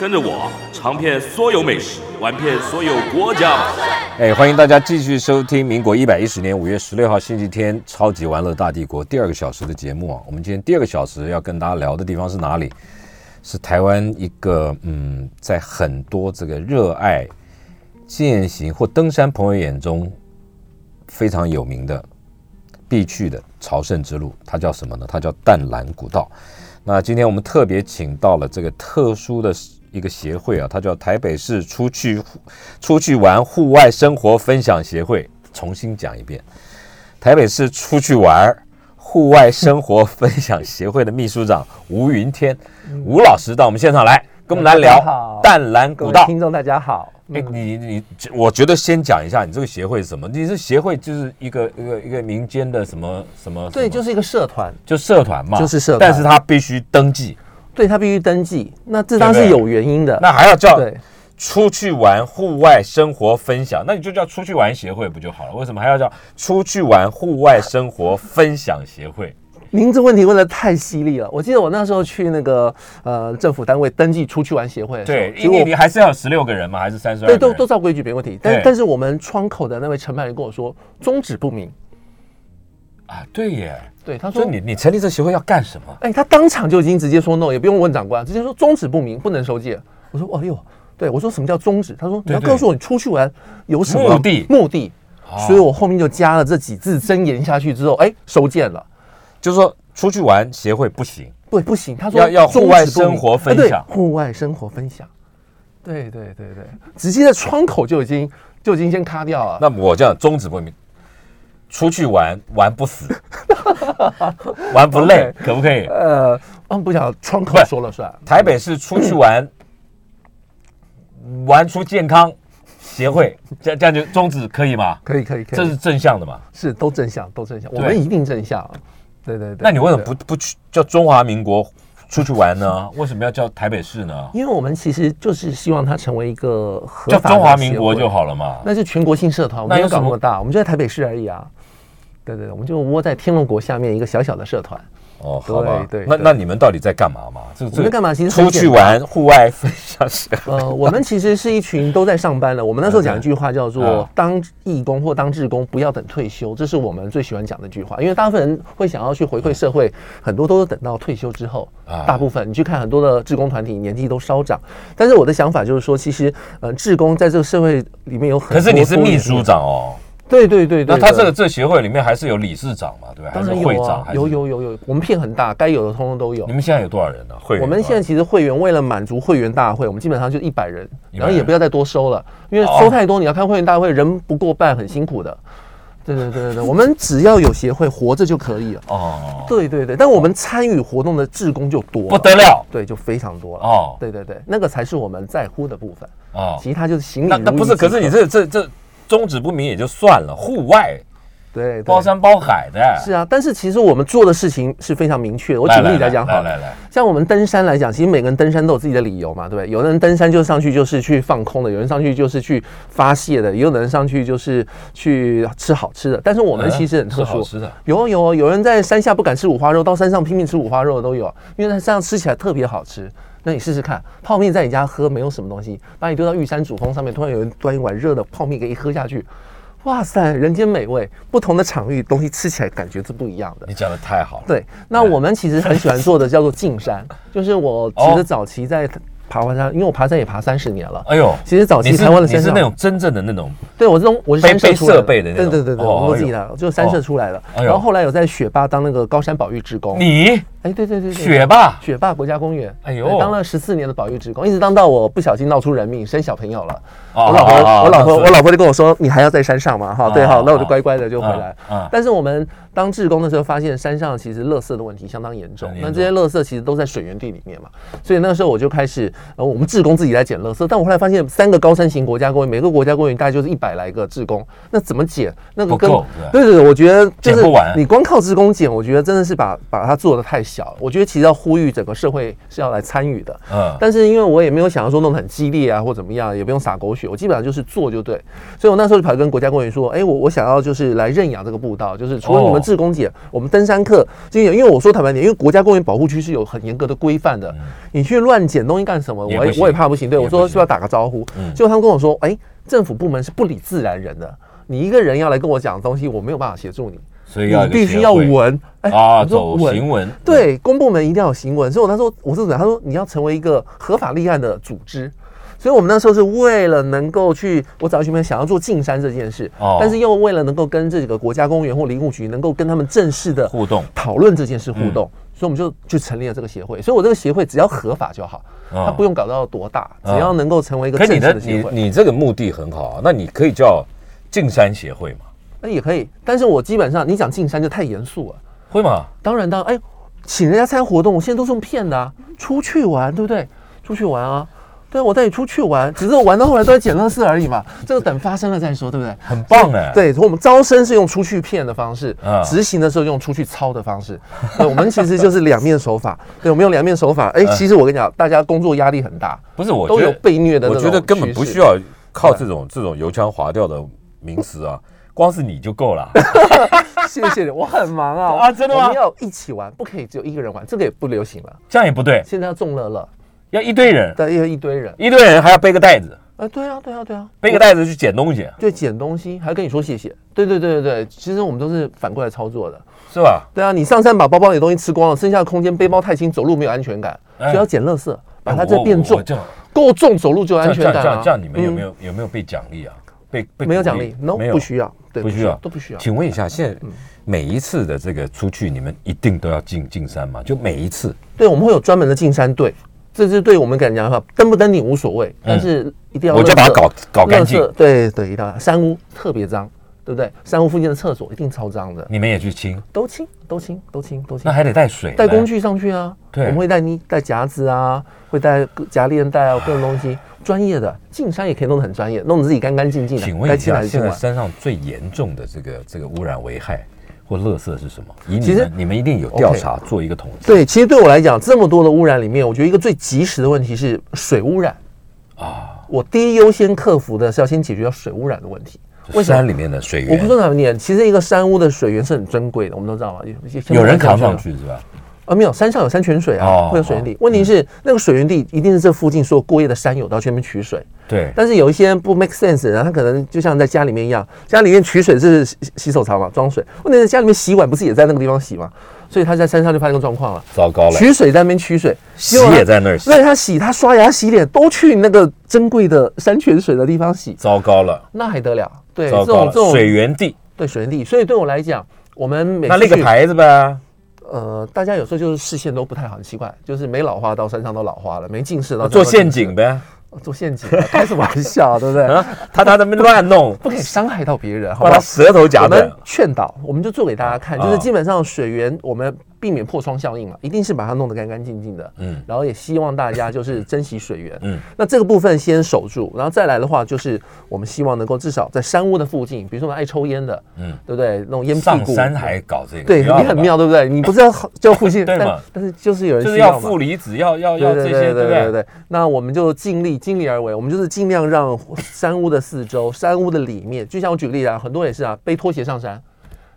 跟着我尝遍所有美食，玩遍所有国家！哎，欢迎大家继续收听民国一百一十年五月十六号星期天《超级玩乐大帝国》第二个小时的节目啊。我们今天第二个小时要跟大家聊的地方是哪里？是台湾一个嗯，在很多这个热爱践行或登山朋友眼中非常有名的必去的朝圣之路，它叫什么呢？它叫淡蓝古道。那今天我们特别请到了这个特殊的。一个协会啊，它叫台北市出去出去玩户外生活分享协会。重新讲一遍，台北市出去玩户外生活分享协会的秘书长吴云天吴老师到我们现场来，跟我们来聊淡蓝古道。听众大家好，哎，你你，我觉得先讲一下你这个协会是什么？你是协会就是一个一个一个民间的什么什么？对，就是一个社团，就社团嘛，就是社团，但是他必须登记。对他必须登记，那这当然是有原因的。那还要叫出去玩户外生活分享，那你就叫出去玩协会不就好了？为什么还要叫出去玩户外生活分享协会？您这问题问的太犀利了。我记得我那时候去那个呃政府单位登记出去玩协会，对，因为你还是要十六个人嘛，还是三十二？对，都都照规矩没问题。但但是我们窗口的那位承办人跟我说宗旨不明。啊，对耶。对，他说你你成立这协会要干什么？哎，他当场就已经直接说 no，也不用问长官，直接说宗旨不明，不能收件。我说哦哟，对我说什么叫宗旨？他说你要告诉我你出去玩有什么目的目的。所以我后面就加了这几字真言下去之后，哎，收件了，就是说出去玩协会不行，不不行。他说要要户外生活分享，户外生活分享。对对对对，直接在窗口就已经就已经先卡掉了。那我这样宗旨不明。出去玩玩不死，玩不累，可不可以？呃，嗯，不想窗口说了算。台北市出去玩，玩出健康协会，这样这样就宗旨可以吗？可以可以可以，这是正向的嘛？是都正向都正向，我们一定正向。对对对，那你为什么不不去叫中华民国？出去玩呢？为什么要叫台北市呢？因为我们其实就是希望它成为一个合法叫中华民国就好了嘛。那是全国性社团，我们没有搞那么大，我们就在台北市而已啊。对对，我们就窝在天龙国下面一个小小的社团。哦，好吧，对，那那你们到底在干嘛嘛？我们干嘛？其实出去玩，户外分享。呃，我们其实是一群都在上班的。我们那时候讲一句话叫做“当义工或当志工，不要等退休”，这是我们最喜欢讲的一句话。因为大部分人会想要去回馈社会，很多都是等到退休之后。大部分你去看很多的志工团体，年纪都稍长。但是我的想法就是说，其实呃，志工在这个社会里面有很多。可是你是秘书长哦。对对对对，那他这个这协会里面还是有理事长嘛，对吧？当然有啊，有有有有，我们片很大，该有的通通都有。你们现在有多少人呢？会员？我们现在其实会员为了满足会员大会，我们基本上就一百人，然后也不要再多收了，因为收太多，你要看会员大会人不过半，很辛苦的。对对对对对，我们只要有协会活着就可以了。哦，对对对，但我们参与活动的志工就多不得了，对，就非常多了。哦，对对对，那个才是我们在乎的部分。哦，其他就是行李。那那不是？可是你这这这。宗旨不明也就算了，户外，对，包山包海的，是啊。但是其实我们做的事情是非常明确的。我举例来讲，好，来来，像我们登山来讲，其实每个人登山都有自己的理由嘛，对不对？有的人登山就上去就是去放空的，有人上去就是去发泄的，也有人上去就是去吃好吃的。但是我们其实很特殊，有有有人在山下不敢吃五花肉，到山上拼命吃五花肉的都有，因为在山上吃起来特别好吃。那你试试看，泡面在你家喝没有什么东西，把你丢到玉山主峰上面，突然有人端一碗热的泡面给你喝下去，哇塞，人间美味！不同的场域，东西吃起来感觉是不一样的。你讲的太好了。对，那我们其实很喜欢做的叫做进山，就是我其实早期在。爬完山，因为我爬山也爬三十年了。哎呦，其实早期台湾的山是那种真正的那种，对我这种我是山社设备的，对对对对，我们自己的，就是山社出来的。然后后来有在雪霸当那个高山保育职工。你？哎，对对对对，雪霸，雪霸国家公园。哎呦，当了十四年的保育职工，一直当到我不小心闹出人命，生小朋友了。我老婆，我老婆，我老婆就跟我说：“你还要在山上吗？”哈，对，好，那我就乖乖的就回来。但是我们当志工的时候，发现山上其实垃圾的问题相当严重。那这些垃圾其实都在水源地里面嘛，所以那个时候我就开始，呃，我们志工自己来捡垃圾。但我后来发现，三个高山型国家公园，每个国家公园大概就是一百来个志工，那怎么捡？那个跟对对对，我觉得就是你光靠志工捡，我觉得真的是把把它做的太小。我觉得其实要呼吁整个社会是要来参与的。嗯。但是因为我也没有想要说弄得很激烈啊，或怎么样，也不用撒狗血，我基本上就是做就对。所以我那时候就跑去跟国家公园说，哎，我我想要就是来认养这个步道，就是除了你们志工捡，我们登山客今天因为我说坦白点，因为国家公园保护区是有很严格的规范的，你去乱捡东西干什么？我我也怕不行。对我说是要打个招呼？结果他们跟我说，哎，政府部门是不理自然人的，你一个人要来跟我讲东西，我没有办法协助你，所以你必须要闻。哎，啊，走行文。对，公部门一定要有行文。所以我他说我是怎他说你要成为一个合法立案的组织。所以，我们那时候是为了能够去，我找去们想要做进山这件事，哦，但是又为了能够跟这几个国家公园或林务局能够跟他们正式的互动讨论这件事互动，所以我们就就成立了这个协会。所以我这个协会只要合法就好，它不用搞到多大，只要能够成为一个正式的协会。你你这个目的很好啊，那你可以叫进山协会嘛？那也可以，但是我基本上你讲进山就太严肃了，会吗？当然，当然，哎，请人家参加活动，我现在都是用骗的啊，出去玩，对不对？出去玩啊。对，我带你出去玩，只是玩到后来都在捡乐事而已嘛。这个等发生了再说，对不对？很棒哎。对，我们招生是用出去骗的方式，执行的时候用出去抄的方式。对，我们其实就是两面手法。对，我们用两面手法。哎，其实我跟你讲，大家工作压力很大。不是，我都有被虐的。我觉得根本不需要靠这种这种油腔滑调的名词啊，光是你就够了。谢谢你，我很忙啊。啊，真的吗？我们要一起玩，不可以只有一个人玩，这个也不流行了。这样也不对。现在要众乐乐。要一堆人，对，要一堆人，一堆人还要背个袋子，啊，对啊，对啊，对啊，背个袋子去捡东西，对，捡东西还跟你说谢谢，对对对对对，其实我们都是反过来操作的，是吧？对啊，你上山把包包里的东西吃光了，剩下的空间背包太轻，走路没有安全感，所以要捡垃圾，把它再变重，够重走路就有安全感这样你们有没有有没有被奖励啊？被没有奖励？No，不需要，对，不需要，都不需要。请问一下，现在每一次的这个出去，你们一定都要进进山吗？就每一次？对，我们会有专门的进山队。这是对我们敢讲的话，登不登顶无所谓，但是一定要我就把它搞搞干净。对对，一定要山屋特别脏，对不对？山屋附近的厕所一定超脏的。你们也去清？都清，都清，都清，都清。那还得带水，带工具上去啊。对，我们会带你带夹子啊，会带夹链带啊，各种东西。专业的进山也可以弄得很专业，弄得自己干干净净的。请问一下，现在山上最严重的这个这个污染危害？或垃圾是什么？其实你们一定有调查做一个统计。对，其实对我来讲，这么多的污染里面，我觉得一个最及时的问题是水污染啊。我第一优先克服的是要先解决掉水污染的问题。为山里面的水源，我不说怎么念，其实一个山屋的水源是很珍贵的，我们都知道嘛。有人扛上去是吧？啊，没有，山上有山泉水啊，会有水源地。问题是那个水源地一定是这附近所有过夜的山友到去那边取水。对。但是有一些不 make sense 的人，他可能就像在家里面一样，家里面取水是洗洗手槽嘛，装水。问题是家里面洗碗不是也在那个地方洗吗？所以他在山上就发生个状况了。糟糕了。取水在那边取水，洗也在那儿洗。对他洗，他刷牙洗脸都去那个珍贵的山泉水的地方洗。糟糕了。那还得了？对，这种这种水源地，对水源地。所以对我来讲，我们每那立个牌子呗。呃，大家有时候就是视线都不太好，很奇怪，就是没老花到山上都老花了，没近视到做陷阱呗，做陷阱，开什么玩笑，对不对？他他在那边乱弄，不可以伤害到别人，把他舌头夹断。劝导，我们就做给大家看，就是基本上水源我们。避免破窗效应嘛，一定是把它弄得干干净净的。嗯，然后也希望大家就是珍惜水源。嗯，那这个部分先守住，然后再来的话，就是我们希望能够至少在山屋的附近，比如说我们爱抽烟的，嗯，对不对？那种烟屁股。上山还搞这个，对，你很妙，对不对？你不是要就附近 对吗？但是就是有人就是要负离子，要要要这些，对对对。那我们就尽力尽力而为，我们就是尽量让山屋的四周、山屋的里面，就像我举个例子啊，很多也是啊，背拖鞋上山，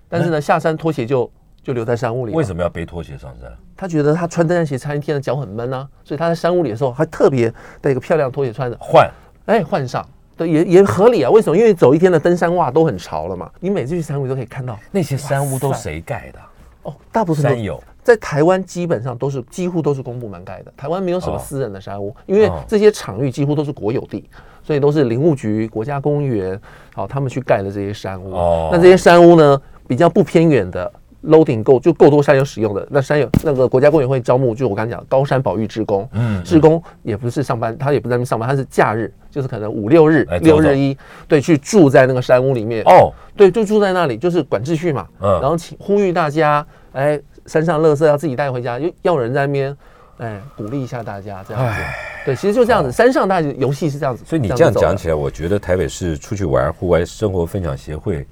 但是呢，下山拖鞋就。就留在山屋里。为什么要背拖鞋上山？他觉得他穿登山鞋穿一天的脚很闷啊，所以他在山屋里的时候还特别带一个漂亮拖鞋穿着换，哎，换上，对，也也合理啊。为什么？因为走一天的登山袜都很潮了嘛。你每次去山屋都可以看到那些山屋都谁盖的？哦，大部分山友在台湾基本上都是几乎都是公部门盖的。台湾没有什么私人的山屋，因为这些场域几乎都是国有地，所以都是林务局、国家公园，好，他们去盖的这些山屋。哦，那这些山屋呢，比较不偏远的。Loading 够就够多山友使用的，那山友那个国家公园会招募，就我刚才讲高山保育职工，嗯，职工也不是上班，他也不在那边上班，他是假日，就是可能五六日、六日一，对，去住在那个山屋里面，哦，对，就住在那里，就是管秩序嘛，嗯，然后请呼吁大家，哎，山上垃圾要自己带回家，要要人在那边，哎，鼓励一下大家这样子，对，其实就这样子，山上大游戏是这样子，所以你这样讲起来，我觉得台北市出去玩户外生活分享协会。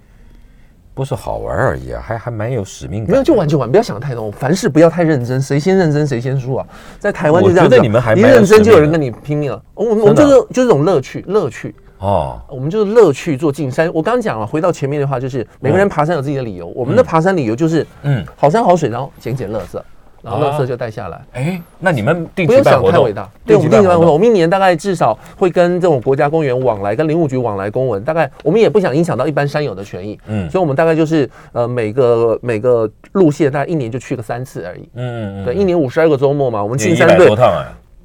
不是好玩而已啊，还还蛮有使命感。没有就玩就玩，不要想太多。凡事不要太认真，谁先认真谁先输啊。在台湾就这样。觉得你们还一认真就有人跟你拼命了。我们我们就是就是这种乐趣乐趣哦。我们就是乐趣做进山。我刚刚讲了，回到前面的话，就是每个人爬山有自己的理由。我们的爬山理由就是嗯，好山好水，然后捡捡乐色。然后垃圾就带下来。哎，那你们不用想太伟大。对，我们定期办活动。我们一年大概至少会跟这种国家公园往来，跟林务局往来公文。大概我们也不想影响到一般山友的权益。嗯，所以我们大概就是呃每个每个路线，大概一年就去个三次而已。嗯嗯对，一年五十二个周末嘛，我们进山队。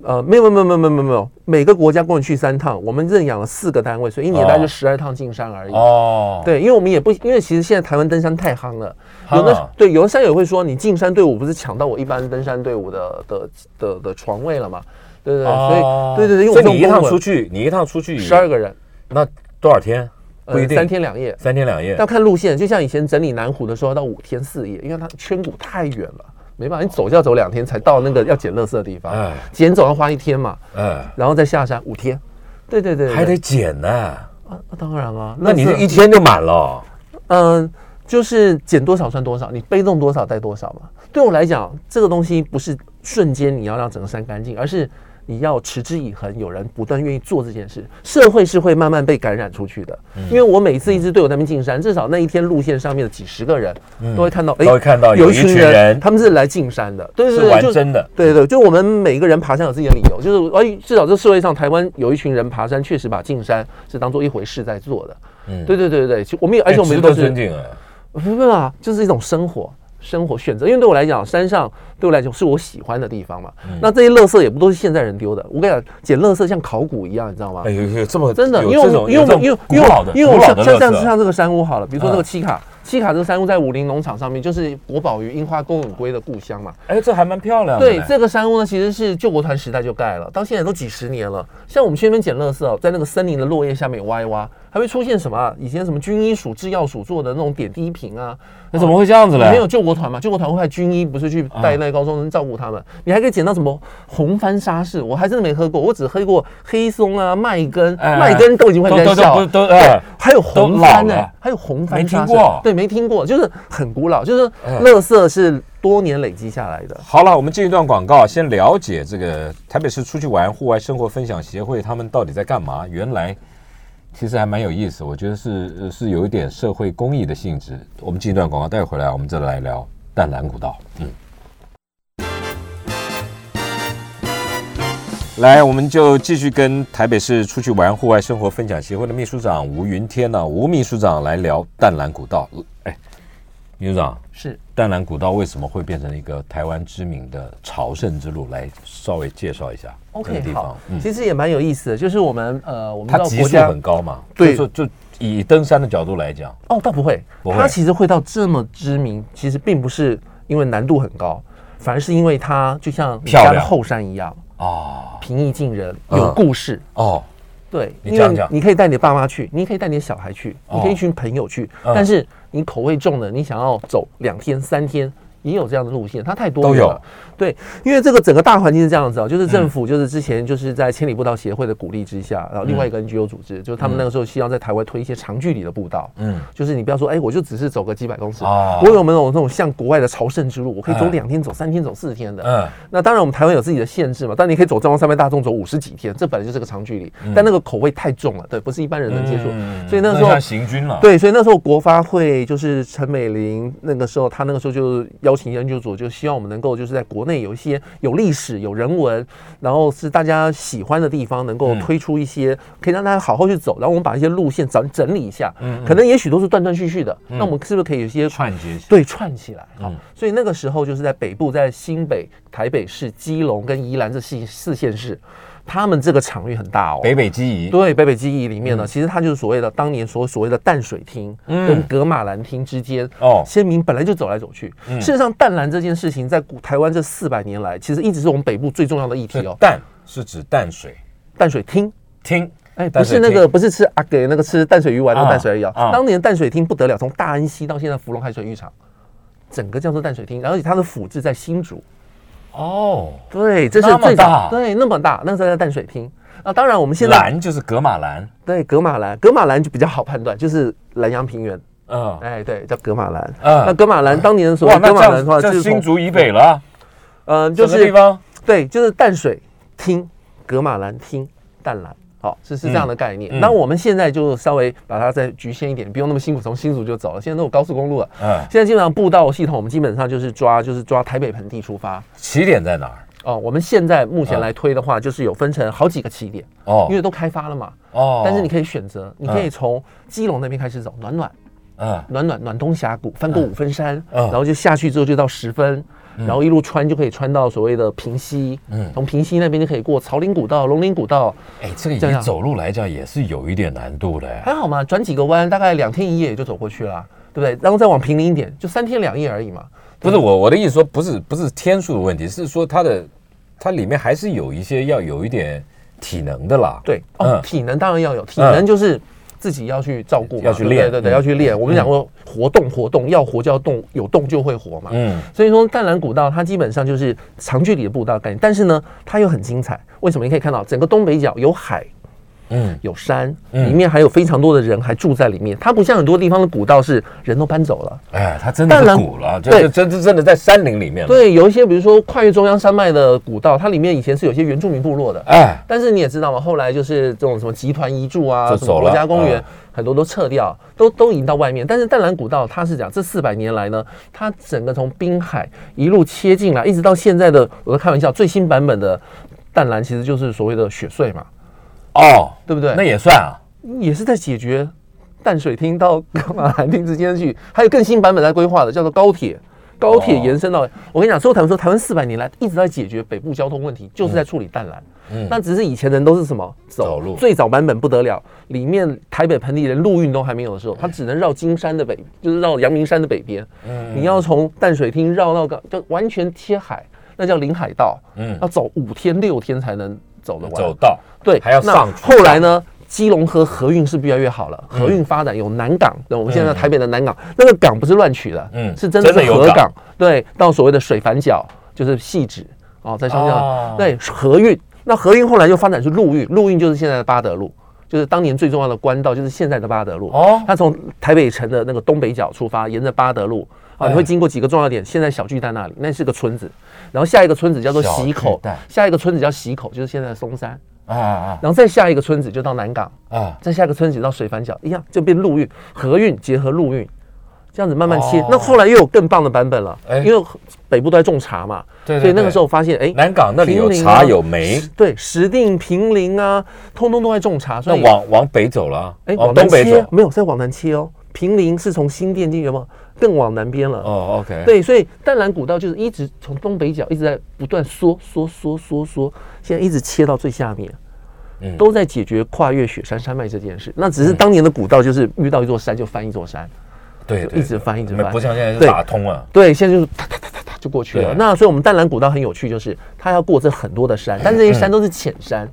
呃，没有没有没有没有没有没有，每个国家公园去三趟，我们认养了四个单位，所以一年大概就十二趟进山而已。哦，对，因为我们也不，因为其实现在台湾登山太夯了，有的对有的山友会说，你进山队伍不是抢到我一般登山队伍的的的的床位了吗？对对对，所以对对对，所以你一趟出去，你一趟出去十二个人，那多少天？不一定，三天两夜，三天两夜要看路线，就像以前整理南湖的时候，到五天四夜，因为它圈谷太远了。没办法，你走就要走两天才到那个要捡垃圾的地方，捡走要花一天嘛，哎，然后再下山五天，对对对，还得捡呢，啊，当然啊，那你这一天就满了，嗯，就是捡多少算多少，你背重多少带多少嘛。对我来讲，这个东西不是瞬间你要让整个山干净，而是。你要持之以恒，有人不断愿意做这件事，社会是会慢慢被感染出去的。因为我每次一支队伍那边进山，至少那一天路线上面的几十个人都会看到，都会看到有一群人，他们是来进山的，对对对，就真的，对对，就我们每个人爬山有自己的理由，就是哎，至少这社会上台湾有一群人爬山，确实把进山是当做一回事在做的。嗯，对对对对对，我们也而且我们都是尊敬哎，不是啊，就是一种生活。生活选择，因为对我来讲，山上对我来讲是我喜欢的地方嘛。那这些垃圾也不都是现在人丢的。我跟你讲，捡垃圾像考古一样，你知道吗？哎呦，这么真的，因为因为因为因为因为因为像像像这个山屋好了，比如说这个七卡。西卡这个山屋在武林农场上面，就是国宝鱼樱花公永龟的故乡嘛。哎，这还蛮漂亮的。对，这个山屋呢，其实是救国团时代就盖了，到现在都几十年了。像我们去那边捡垃圾，在那个森林的落叶下面挖一挖，还会出现什么？以前什么军医署、制药署做的那种点滴瓶啊？那怎么会这样子呢？没有救国团嘛？救国团会派军医不是去带那高中生照顾他们？你还可以捡到什么红番沙士？我还真的没喝过，我只喝过黑松啊、麦根，麦根都已经快在笑。都对，还有红番呢，还有红番沙士。对，没听过，就是。很古老，就是乐色是多年累积下来的。好了，我们进一段广告，先了解这个台北市出去玩户外生活分享协会他们到底在干嘛。原来其实还蛮有意思，我觉得是是有一点社会公益的性质。我们进一段广告，待会回来我们再来聊淡蓝古道。嗯，来，我们就继续跟台北市出去玩户外生活分享协会的秘书长吴云天呢，吴秘书长来聊淡蓝古道。哎。秘书长是淡蓝古道为什么会变成一个台湾知名的朝圣之路？来稍微介绍一下。OK，好，其实也蛮有意思的，就是我们呃，我们它级数很高嘛，对，就就以登山的角度来讲，哦，倒不会，它其实会到这么知名，其实并不是因为难度很高，反而是因为它就像家的后山一样啊，平易近人，有故事哦。对，你讲讲你可以带你的爸妈去，你可以带你的小孩去，你可以一群朋友去，但是你口味重的，你想要走两天三天。也有这样的路线，它太多了。对，因为这个整个大环境是这样子啊，就是政府就是之前就是在千里步道协会的鼓励之下，然后另外一个 NGO 组织，就是他们那个时候希望在台湾推一些长距离的步道。嗯，就是你不要说，哎，我就只是走个几百公尺，我有没有那种像国外的朝圣之路，我可以走两天、走三天、走四天的。嗯，那当然我们台湾有自己的限制嘛，但你可以走中央三百大众走五十几天，这本来就是个长距离，但那个口味太重了，对，不是一般人能接受。所以那时候行军了。对，所以那时候国发会就是陈美玲那个时候，他那个时候就邀请 NGO 组就希望我们能够就是在国内有一些有历史、有人文，然后是大家喜欢的地方，能够推出一些可以让大家好好去走。然后我们把一些路线整整理一下，嗯，可能也许都是断断续续的，那我们是不是可以有一些串接？对，串起来。好，所以那个时候就是在北部，在新北、台北市、基隆跟宜兰这四四县市。他们这个场域很大哦。北北基宜，对，北北基宜里面呢，其实它就是所谓的当年所所谓的淡水厅跟格马兰厅之间哦，先民本来就走来走去。事实上，淡蓝这件事情在古台湾这四百年来，其实一直是我们北部最重要的议题哦。淡是指淡水，淡水厅厅。哎，不是那个，不是吃阿给那个吃淡水鱼丸的淡水而已啊。当年淡水厅不得了，从大安溪到现在芙蓉海水浴场，整个叫做淡水厅，然后它的府治在新竹。哦，对，这是最大，对，那么大，那时候在淡水厅。那当然，我们现在蓝就是格马兰，对，格马兰，格马兰就比较好判断，就是南洋平原。嗯，哎，对，叫格马兰。嗯，那格马兰当年的时候，格马兰的话就是新竹以北了。嗯，就是地方，对，就是淡水厅、格马兰厅、淡蓝。好，是是这样的概念。那我们现在就稍微把它再局限一点，不用那么辛苦，从新竹就走了。现在都有高速公路了。嗯，现在基本上步道系统，我们基本上就是抓，就是抓台北盆地出发。起点在哪儿？哦，我们现在目前来推的话，就是有分成好几个起点。哦，因为都开发了嘛。哦，但是你可以选择，你可以从基隆那边开始走，暖暖，嗯，暖暖暖东峡谷，翻过五分山，然后就下去之后就到十分。然后一路穿就可以穿到所谓的平溪，嗯，从平溪那边就可以过草岭古道、龙岭古道。哎，这个以走路来讲也是有一点难度的。还好嘛，转几个弯，大概两天一夜也就走过去了，对不对？然后再往平林一点，就三天两夜而已嘛。不是我我的意思说，不是不是天数的问题，是说它的它里面还是有一些要有一点体能的啦。对，哦，体能当然要有，体能就是。自己要去照顾，要去练，对对对，要去练。我们讲过，活动活动，要活就要动，有动就会活嘛。嗯，所以说淡蓝古道它基本上就是长距离的步道概念，但是呢，它又很精彩。为什么？你可以看到整个东北角有海。嗯，有山，里面还有非常多的人还住在里面。它不像很多地方的古道是人都搬走了。哎，它真的是古了，对，真真真的在山林里面。对，有一些比如说跨越中央山脉的古道，它里面以前是有些原住民部落的。哎，但是你也知道嘛，后来就是这种什么集团移住啊，什么国家公园，很多都撤掉，都都移到外面。但是淡蓝古道，它是讲这四百年来呢，它整个从滨海一路切进来，一直到现在的，我在开玩笑，最新版本的淡蓝其实就是所谓的雪穗嘛。哦，对不对？那也算啊，也是在解决淡水厅到格马兰厅之间去，还有更新版本在规划的，叫做高铁。高铁延伸到，我跟你讲，所以台湾说台湾四百年来一直在解决北部交通问题，就是在处理淡蓝。嗯，那只是以前人都是什么走路？最早版本不得了，里面台北盆地连陆运都还没有的时候，它只能绕金山的北，就是绕阳明山的北边。嗯，你要从淡水厅绕到个，就完全贴海，那叫临海道。嗯，要走五天六天才能。走的走到对，还要上。后来呢，基隆和河运是越来越好了，河运发展有南港，那我们现在台北的南港，那个港不是乱取的，嗯，是真的是河港。对，到所谓的水反角就是细指哦，在上面。对，河运，那河运后来就发展是陆运，陆运就是现在的八德路，就是当年最重要的官道，就是现在的八德路。哦，它从台北城的那个东北角出发，沿着八德路啊，你会经过几个重要点，现在小巨蛋那里，那是个村子。然后下一个村子叫做喜口，下一个村子叫喜口，就是现在的松山。啊啊，然后再下一个村子就到南港啊，再下一个村子到水反角，一样就变陆运、河运结合陆运，这样子慢慢切。那后来又有更棒的版本了，因为北部都在种茶嘛，所以那个时候发现，哎，南港那里有茶有煤，对，石定平林啊，通通都在种茶，所以往往北走了，哎，往东北走。没有，再往南切哦。平林是从新店进去吗？更往南边了。哦，OK，对，所以淡蓝古道就是一直从东北角一直在不断缩缩缩缩缩，现在一直切到最下面，嗯，都在解决跨越雪山山脉这件事。那只是当年的古道就是遇到一座山就翻一座山，对，一直翻一直翻，不像现在是打通了，对，现在就是哒哒哒哒哒就过去了。那所以我们淡蓝古道很有趣，就是它要过这很多的山，但这些山都是浅山。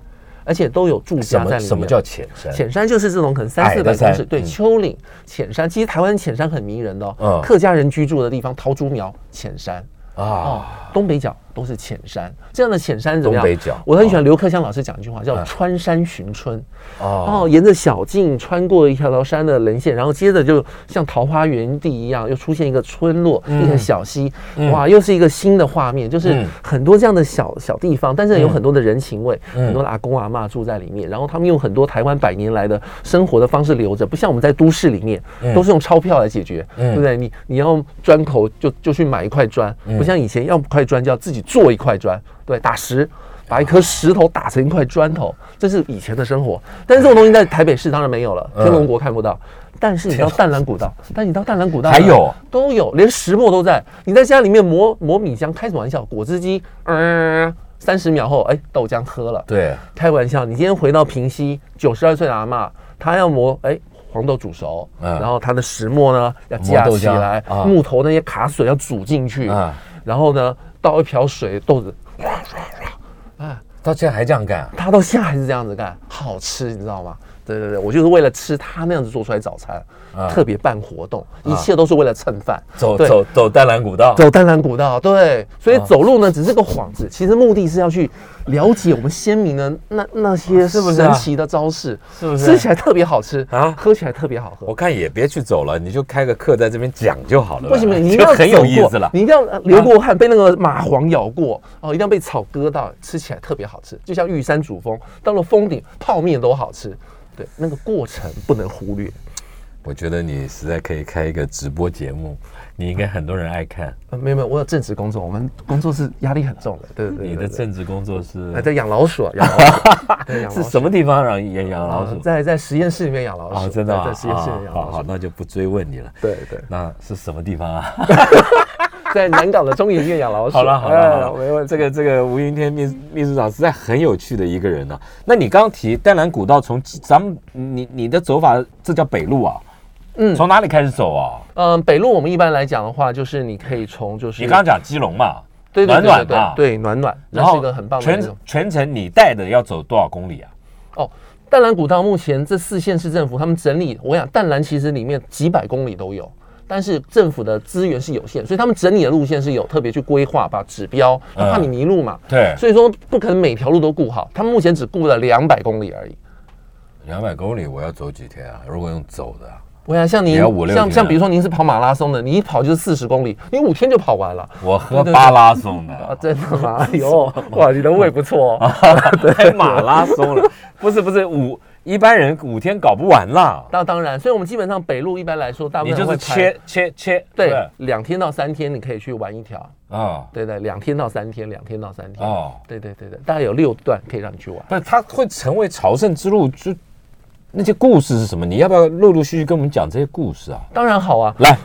而且都有住家在里面。什么叫浅山？浅山就是这种可能三四百公尺，对，丘陵浅山。其实台湾浅山很迷人的哦，客家人居住的地方，桃竹苗浅山啊，东北角。都是浅山，这样的浅山怎么样？东北角，我很喜欢刘克湘老师讲一句话，叫“穿山寻春”。哦，沿着小径穿过一条条山的棱线，然后接着就像桃花源地一样，又出现一个村落，一条小溪，哇，又是一个新的画面。就是很多这样的小小地方，但是有很多的人情味，很多的阿公阿妈住在里面，然后他们用很多台湾百年来的生活的方式留着，不像我们在都市里面都是用钞票来解决，对不对？你你要砖口就就去买一块砖，不像以前要块砖就要自己。做一块砖，对，打石，把一颗石头打成一块砖头，这是以前的生活。但是这种东西在台北市当然没有了，天龙国看不到。但是你到淡蓝古道，但你到淡蓝古道还有都有，连石磨都在。你在家里面磨磨米浆，开什么玩笑？果汁机，嗯，三十秒后，哎，豆浆喝了。对，开玩笑，你今天回到平西，九十二岁的阿妈，她要磨，哎，黄豆煮熟，然后她的石磨呢要架起来，木头那些卡水要煮进去，然后呢倒一瓢水，豆子唰唰唰，啊，到现在还这样干？他到现在还是这样子干，好吃，你知道吗？对对对，我就是为了吃他那样子做出来早餐。特别办活动，一切都是为了蹭饭。走走走，丹兰古道，走丹兰古道。对，所以走路呢只是个幌子，其实目的是要去了解我们先民的那那些神奇的招式，是不是吃起来特别好吃啊？喝起来特别好喝。我看也别去走了，你就开个课在这边讲就好了。为什么？你一定要很有意思了，你一定要流过汗，被那个蚂蟥咬过哦，一定要被草割到，吃起来特别好吃。就像玉山主峰，到了峰顶，泡面都好吃。对，那个过程不能忽略。我觉得你实在可以开一个直播节目，你应该很多人爱看。呃，没有没有，我有正职工作，我们工作是压力很重的。对对对，你的正职工作是？在养老鼠，养老鼠。是什么地方让养养老鼠？在在实验室里面养老鼠。哦，真的在实验室里养老鼠。好好，那就不追问你了。对对。那是什么地方啊？在南港的中研院养老鼠。好了好了，没问题。这个这个吴云天秘秘书长实在很有趣的一个人呢。那你刚刚提淡蓝古道，从咱们你你的走法，这叫北路啊？嗯，从哪里开始走啊？嗯，北路我们一般来讲的话，就是你可以从就是你刚刚讲基隆嘛，对暖暖嘛，对暖暖，然后一个很棒的全全程你带的要走多少公里啊？哦，淡蓝古道目前这四县市政府他们整理，我想淡蓝其实里面几百公里都有，但是政府的资源是有限，所以他们整理的路线是有特别去规划，把指标怕你迷路嘛，对，所以说不可能每条路都顾好，他们目前只顾了两百公里而已。两百公里我要走几天啊？如果用走的？我想像您，像像比如说您是跑马拉松的，你一跑就是四十公里，你五天就跑完了。我喝巴拉松的，真的吗？哎呦，哇，你的胃不错。对，马拉松了，不是不是五，一般人五天搞不完啦。那当然，所以我们基本上北路一般来说，大部分就是切切切，对，两天到三天你可以去玩一条啊。对对，两天到三天，两天到三天。哦，对对对对，大概有六段可以让你去玩。不是，它会成为朝圣之路就。那些故事是什么？你要不要陆陆续续跟我们讲这些故事啊？当然好啊！来，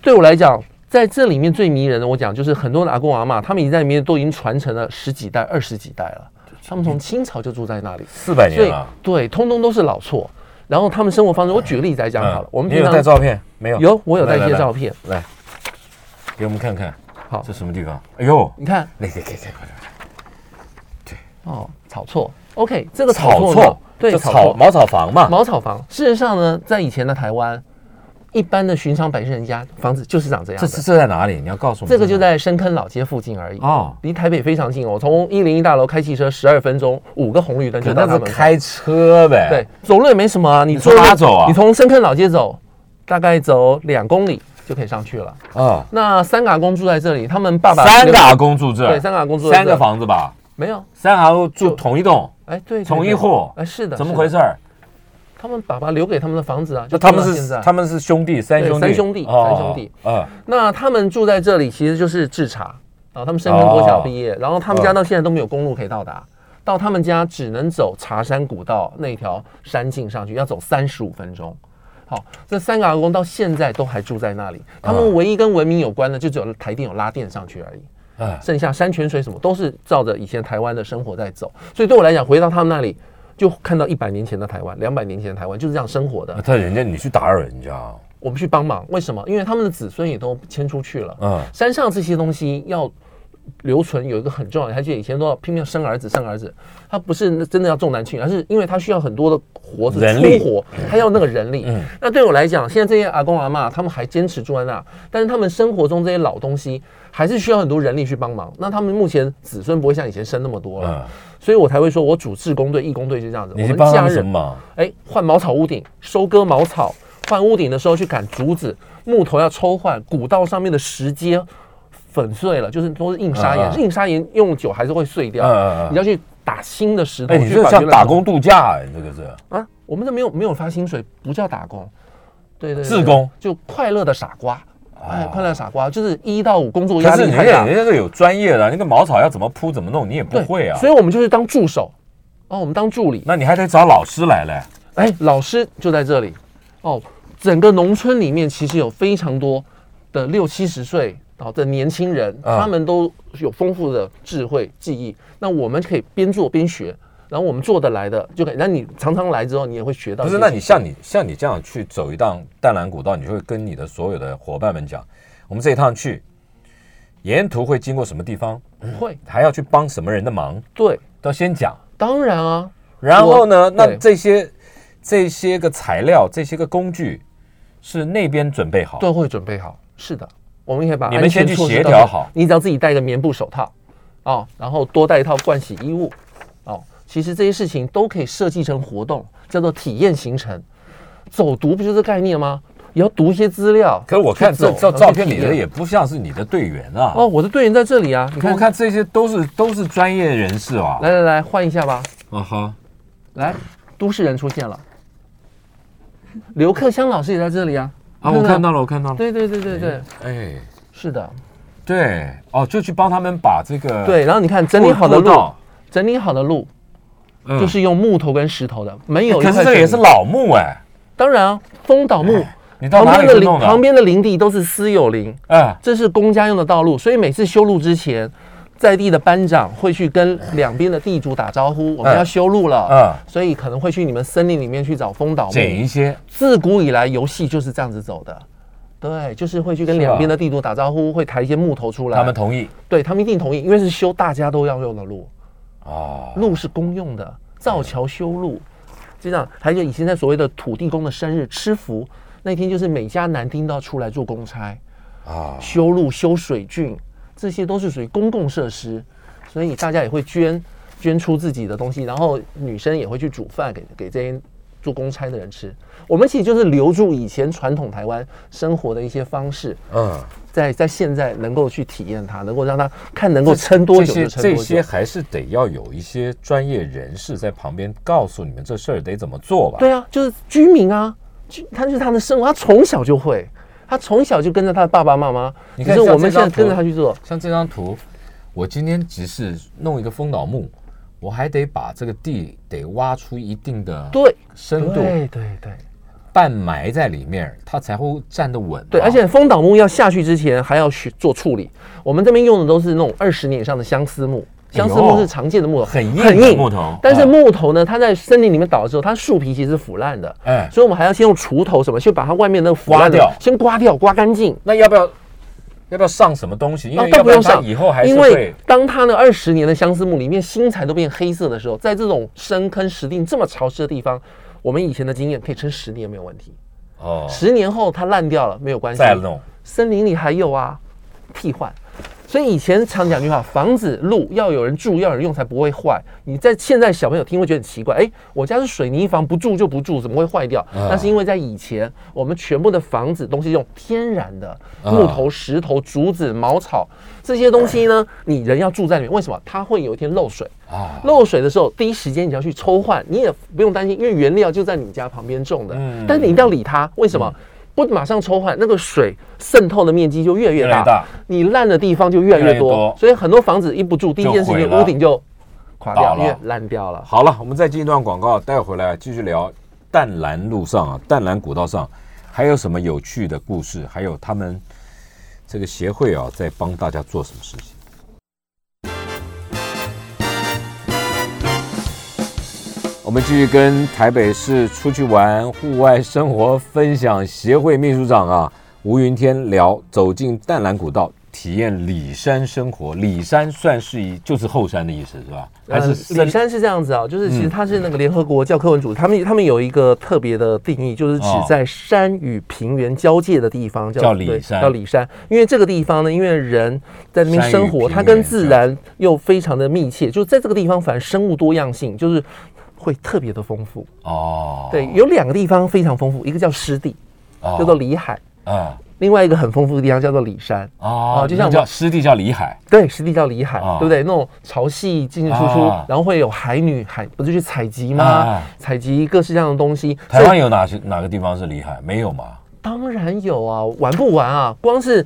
对我来讲，在这里面最迷人的，我讲就是很多的阿公阿妈，他们已经在里面都已经传承了十几代、二十几代了。他们从清朝就住在那里，四百年了。对，通通都是老厝。然后他们生活方式，我举个例子来讲好了。我们平常带照片没有？有，我有带一些照片。来，给我们看看。好，这什么地方？哎呦，你看，那可以可以可以。对，哦，草厝。OK，这个草厝。对，草茅草房嘛，茅草房。事实上呢，在以前的台湾，一般的寻常百姓人家房子就是长这样。这是这在哪里？你要告诉我。这个就在深坑老街附近而已哦，离台北非常近哦。从一零一大楼开汽车十二分钟，五个红绿灯就到他们。开车呗。对，走路也没什么啊。你走啊？你从深坑老街走，大概走两公里就可以上去了啊。那三嘎公住在这里，他们爸爸三嘎公住这，对，三嘎公住三个房子吧？没有，三嘎公住同一栋。哎，对，同一户。哎，是的，怎么回事儿？他们爸爸留给他们的房子啊，就他们是他们是兄弟，三兄弟，三兄弟，三兄弟啊。那他们住在这里，其实就是制茶啊。他们深圳国小毕业，然后他们家到现在都没有公路可以到达，到他们家只能走茶山古道那条山径上去，要走三十五分钟。好，这三个阿公到现在都还住在那里。他们唯一跟文明有关的，就只有台电有拉电上去而已。哎，剩下山泉水什么都是照着以前台湾的生活在走。所以对我来讲，回到他们那里。就看到一百年前的台湾，两百年前的台湾就是这样生活的。但人家你去打扰人家，我们去帮忙，为什么？因为他们的子孙也都迁出去了。嗯，山上这些东西要留存，有一个很重要的，他就以前都要拼命生儿子，生儿子。他不是真的要重男轻女，而是因为他需要很多的活子粗活，他要那个人力。嗯，那对我来讲，现在这些阿公阿妈他们还坚持住在那，但是他们生活中这些老东西还是需要很多人力去帮忙。那他们目前子孙不会像以前生那么多了。所以我才会说，我主志工队、义工队就这样子。你们家人嘛？哎，换茅草屋顶，收割茅草，换屋顶的时候去砍竹子，木头要抽换，古道上面的石阶粉碎了，就是都是硬砂岩，硬砂岩用久还是会碎掉。你要去打新的石头，你就像打工度假哎，这个是啊，我们这没有没有发薪水，不叫打工，对对，自工就快乐的傻瓜。哎，快乐傻瓜，就是一到五工作压力太大。人家是有专业的，那个茅草要怎么铺怎么弄，你也不会啊。所以我们就是当助手，哦，我们当助理。那你还得找老师来嘞。哎，老师就在这里。哦，整个农村里面其实有非常多的六七十岁哦的年轻人，他们都有丰富的智慧记忆。那我们可以边做边学，然后我们做得来的就可以。那你常常来之后，你也会学到。不是，那你像你像你这样去走一趟淡蓝古道，你就会跟你的所有的伙伴们讲，我们这一趟去，沿途会经过什么地方？会还要去帮什么人的忙？对，都先讲。当然啊。然后呢？那这些这些个材料，这些个工具，是那边准备好，都会准备好。是的，我们可以把你们先去协调好。你只要自己戴个棉布手套，哦，然后多带一套盥洗衣物，哦，其实这些事情都可以设计成活动，叫做体验行程。走读不就是概念吗？也要读一些资料。可是我看这照照片里的也不像是你的队员啊。哦，我的队员在这里啊。你看，我看这些都是都是专业人士啊。来来来，换一下吧。啊哈。来，都市人出现了，刘克湘老师也在这里啊！啊，我看到了，我看到了。对对对对对，哎，是的，对，哦，就去帮他们把这个对，然后你看整理好的路，整理好的路，就是用木头跟石头的，没有。可是这也是老木哎。当然啊，风岛木，你旁边的林旁边的林地都是私有林，哎，这是公家用的道路，所以每次修路之前。在地的班长会去跟两边的地主打招呼，我们要修路了，嗯，所以可能会去你们森林里面去找风倒木，捡一些。自古以来，游戏就是这样子走的，对，就是会去跟两边的地主打招呼，会抬一些木头出来，他们同意，对他们一定同意，因为是修大家都要用的路，哦，路是公用的，造桥修路，就这样。还有以前在所谓的土地公的生日吃福那天，就是每家男丁都要出来做公差。啊，修路、修水郡。这些都是属于公共设施，所以大家也会捐捐出自己的东西，然后女生也会去煮饭给给这些做公差的人吃。我们其实就是留住以前传统台湾生活的一些方式，嗯，在在现在能够去体验它，能够让他看能够撑多久就撑多久。这些还是得要有一些专业人士在旁边告诉你们这事儿得怎么做吧？对啊，就是居民啊，他就是他的生活，他从小就会。他从小就跟着他的爸爸妈妈，你看，我们现在跟着他去做。像这张图，我今天只是弄一个风倒木，我还得把这个地得挖出一定的对深度，对对对，半埋在里面，它才会站得稳。对，而且风倒木要下去之前还要去做处理。我们这边用的都是那种二十年以上的相思木。相思木是常见的木头，很硬很硬木头。但是木头呢，它在森林里面倒的时候，它树皮其实是腐烂的。哎，所以我们还要先用锄头什么，先把它外面那个刮掉，先刮掉，刮干净。那要不要要不要上什么东西？因为不用上，以后还是因为当它那二十年的相思木里面新材都变黑色的时候，在这种深坑石定这么潮湿的地方，我们以前的经验可以撑十年没有问题。哦，十年后它烂掉了没有关系，再弄。森林里还有啊，替换。所以以前常讲句话，房子路要有人住，要有人用才不会坏。你在现在小朋友听会觉得很奇怪，哎，我家是水泥房，不住就不住，怎么会坏掉？那是因为在以前，我们全部的房子都是用天然的木头、石头、竹子、茅草这些东西呢。你人要住在里面，为什么？它会有一天漏水啊！漏水的时候，第一时间你要去抽换，你也不用担心，因为原料就在你家旁边种的。嗯，但是你一定要理它，为什么？不马上抽换，那个水渗透的面积就越来越大，你烂的地方就越来越多，所以很多房子一不住，第一件事情屋顶就垮掉，了。烂掉了。好了，我们再进一段广告，待会回来继续聊淡蓝路上啊，淡蓝古道上还有什么有趣的故事，还有他们这个协会啊，在帮大家做什么事情。我们继续跟台北市出去玩、户外生活分享协会秘书长啊吴云天聊，走进淡蓝古道，体验里山生活。里山算是一就是后山的意思是吧？还是里山是这样子啊？就是其实它是那个联合国教科文组织，他们他们有一个特别的定义，就是指在山与平原交界的地方叫里山，叫里山。因为这个地方呢，因为人在那边生活，它跟自然又非常的密切，就在这个地方，反而生物多样性就是。会特别的丰富哦，对，有两个地方非常丰富，一个叫湿地，叫做里海啊，另外一个很丰富的地方叫做里山哦，就像叫湿地叫里海，对，湿地叫里海，对不对？那种潮汐进进出出，然后会有海女海，不是去采集吗？采集各式各样的东西。台湾有哪些哪个地方是里海？没有吗？当然有啊，玩不玩啊？光是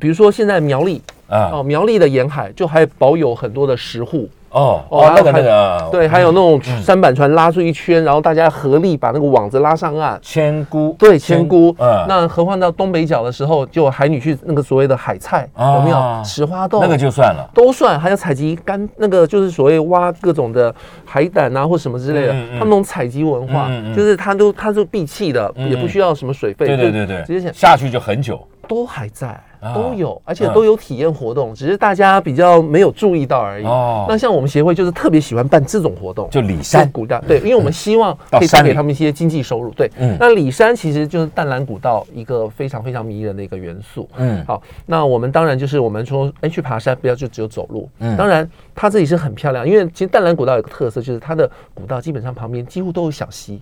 比如说现在苗栗啊，哦，苗栗的沿海就还保有很多的石户。哦哦，那个那个，对，还有那种三板船拉出一圈，然后大家合力把那个网子拉上岸。千菇，对，千菇。嗯，那何况到东北角的时候，就海女去那个所谓的海菜，有没有石花豆？那个就算了，都算。还有采集干那个，就是所谓挖各种的海胆啊，或什么之类的。他们那种采集文化，就是他都他是闭气的，也不需要什么水费。对对对对，直接下去就很久。都还在，都有，而且都有体验活动，只是大家比较没有注意到而已。哦，那像我们协会就是特别喜欢办这种活动，就里山古道，对，因为我们希望 可以带给他们一些经济收入。对，嗯，那里山其实就是淡蓝古道一个非常非常迷人的一个元素。嗯，好，那我们当然就是我们说，哎，去爬山不要就只有走路。嗯，当然它这里是很漂亮，因为其实淡蓝古道有个特色，就是它的古道基本上旁边几乎都有小溪。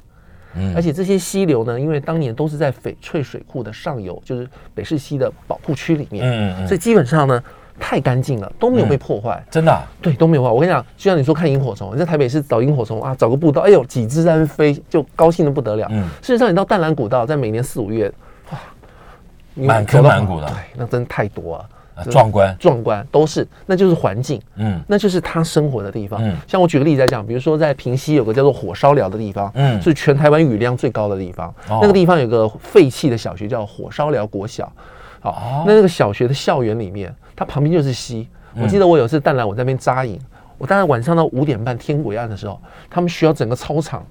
而且这些溪流呢，因为当年都是在翡翠水库的上游，就是北市溪的保护区里面，嗯所以基本上呢太干净了，都没有被破坏。真的？对，都没有坏。我跟你讲，就像你说看萤火虫，你在台北市找萤火虫啊，找个步道，哎呦，几只在那飞，就高兴的不得了。嗯，事实上你到淡蓝古道，在每年四五月，哇，满坑满谷的，对，那真的太多了。壮观，壮观，都是，那就是环境，嗯，那就是他生活的地方。嗯，像我举个例子来讲，比如说在平西有个叫做火烧寮的地方，嗯，是全台湾雨量最高的地方。哦那个地方有个废弃的小学叫火烧寮国小，好，那那个小学的校园里面，它旁边就是溪。我记得我有一次淡蓝我在那边扎营，我大概晚上到五点半天鬼暗的时候，他们需要整个操场。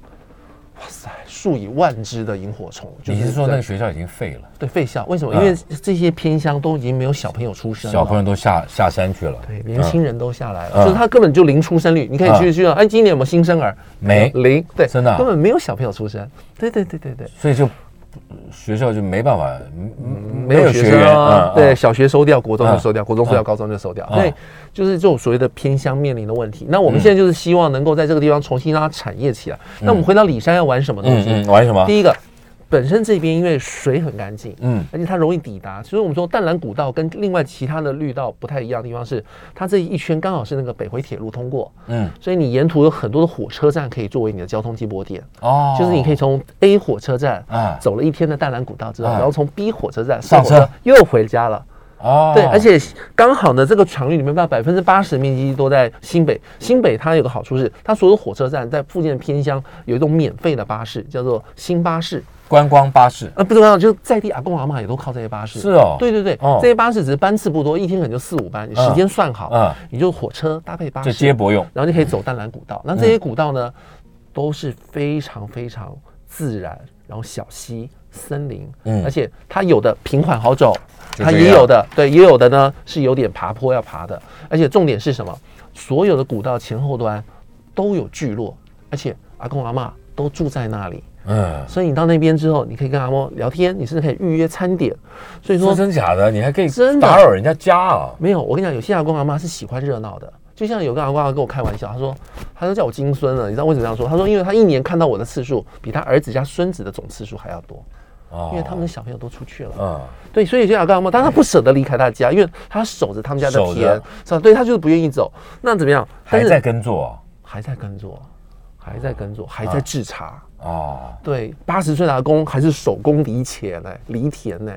哇塞，数以万只的萤火虫！你是说那个学校已经废了？对，废校。为什么？因为这些偏乡都已经没有小朋友出生，小朋友都下下山去了。对，年轻人都下来了，就是他根本就零出生率。你可以去去哎，今年有没有新生儿？没，零。对，真的根本没有小朋友出生。对对对对对，所以就。学校就没办法，没有学生啊。对，小学收掉，国中就收掉，国中收掉，高中就收掉。对，就是这种所谓的偏乡面临的问题。那我们现在就是希望能够在这个地方重新让它产业起来。那我们回到里山要玩什么东西？玩什么？第一个。本身这边因为水很干净，嗯，而且它容易抵达，所以我们说淡蓝古道跟另外其他的绿道不太一样的地方是，它这一圈刚好是那个北回铁路通过，嗯，所以你沿途有很多的火车站可以作为你的交通接驳点，哦，就是你可以从 A 火车站啊走了一天的淡蓝古道之后，然后从 B 火车站上车又回家了，哦，对，而且刚好呢，这个场域里面把百分之八十面积都在新北，新北它有个好处是，它所有火车站在附近的偏乡有一种免费的巴士，叫做新巴士。观光巴士啊，不重要，就是在地阿公阿妈也都靠这些巴士。是哦，对对对，这些巴士只是班次不多，一天可能就四五班，你时间算好，嗯，你就火车搭配巴士接驳用，然后就可以走淡蓝古道。那这些古道呢，都是非常非常自然，然后小溪、森林，嗯，而且它有的平缓好走，它也有的，对，也有的呢是有点爬坡要爬的。而且重点是什么？所有的古道前后端都有聚落，而且阿公阿妈都住在那里。嗯，所以你到那边之后，你可以跟阿嬷聊天，你甚至可以预约餐点。所以说真假的，你还可以真打扰人家家啊？没有，我跟你讲，有些阿公阿妈是喜欢热闹的。就像有个阿公阿跟我开玩笑，他说，他说叫我金孙了，你知道为什么这样说？他说，因为他一年看到我的次数比他儿子加孙子的总次数还要多，因为他们的小朋友都出去了。嗯，对，所以有些阿公阿妈，但他不舍得离开他家，因为他守着他们家的田，是吧？对他就是不愿意走。那怎么样？还在耕作，还在耕作，还在耕作，还在制茶。哦，对，八十岁的阿公还是手工犁田呢，犁田呢。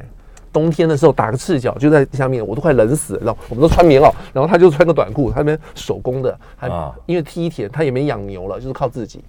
冬天的时候打个赤脚就在下面，我都快冷死了。然后我们都穿棉袄，然后他就穿个短裤，他那边手工的，还因为梯田他也没养牛了，就是靠自己。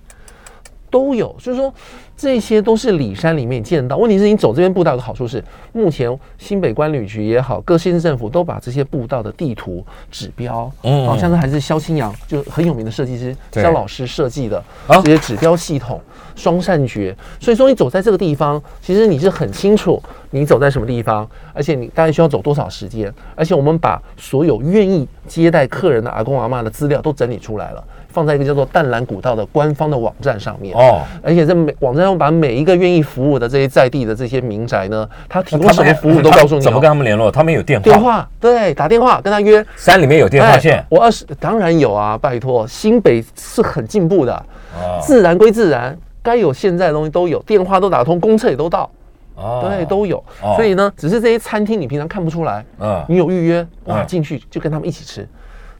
都有，所以说这些都是里山里面见到。问题是你走这边步道的好处是，目前新北关旅局也好，各县市政府都把这些步道的地图指标，嗯，好像是还是肖清扬就很有名的设计师肖老师设计的这些指标系统，双扇诀。所以说你走在这个地方，其实你是很清楚你走在什么地方，而且你大概需要走多少时间，而且我们把所有愿意接待客人的阿公阿妈的资料都整理出来了。放在一个叫做淡蓝古道的官方的网站上面哦，而且在每网站上把每一个愿意服务的这些在地的这些民宅呢，他提供什么服务都告诉你。怎么跟他们联络？他们有电话？电话对，打电话跟他约。山里面有电话线？我二十当然有啊，拜托，新北是很进步的。哦，自然归自然，该有现在的东西都有，电话都打通，公厕也都到。哦，对，都有。所以呢，只是这些餐厅你平常看不出来。嗯，你有预约哇，进去就跟他们一起吃。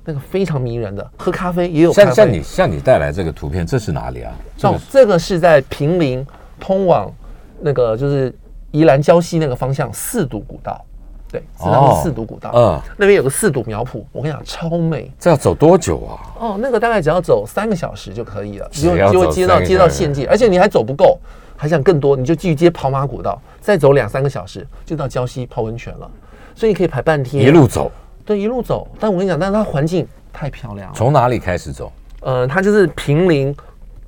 那个非常迷人的，喝咖啡也有。像像你像你带来这个图片，这是哪里啊？哦，这个是在平林通往那个就是宜兰礁溪那个方向四堵古道。对，是它哦是四堵古道。嗯，那边有个四堵苗圃，我跟你讲超美这要走多久啊？哦，那个大概只要走三个小时就可以了，就就会接到接到县界，而且你还走不够，还想更多，你就继续接跑马古道，再走两三个小时就到礁溪泡温泉了，所以你可以排半天，一路走，对一路走。但我跟你讲，但是它环境太漂亮了，从哪里开始走？呃，它就是平林。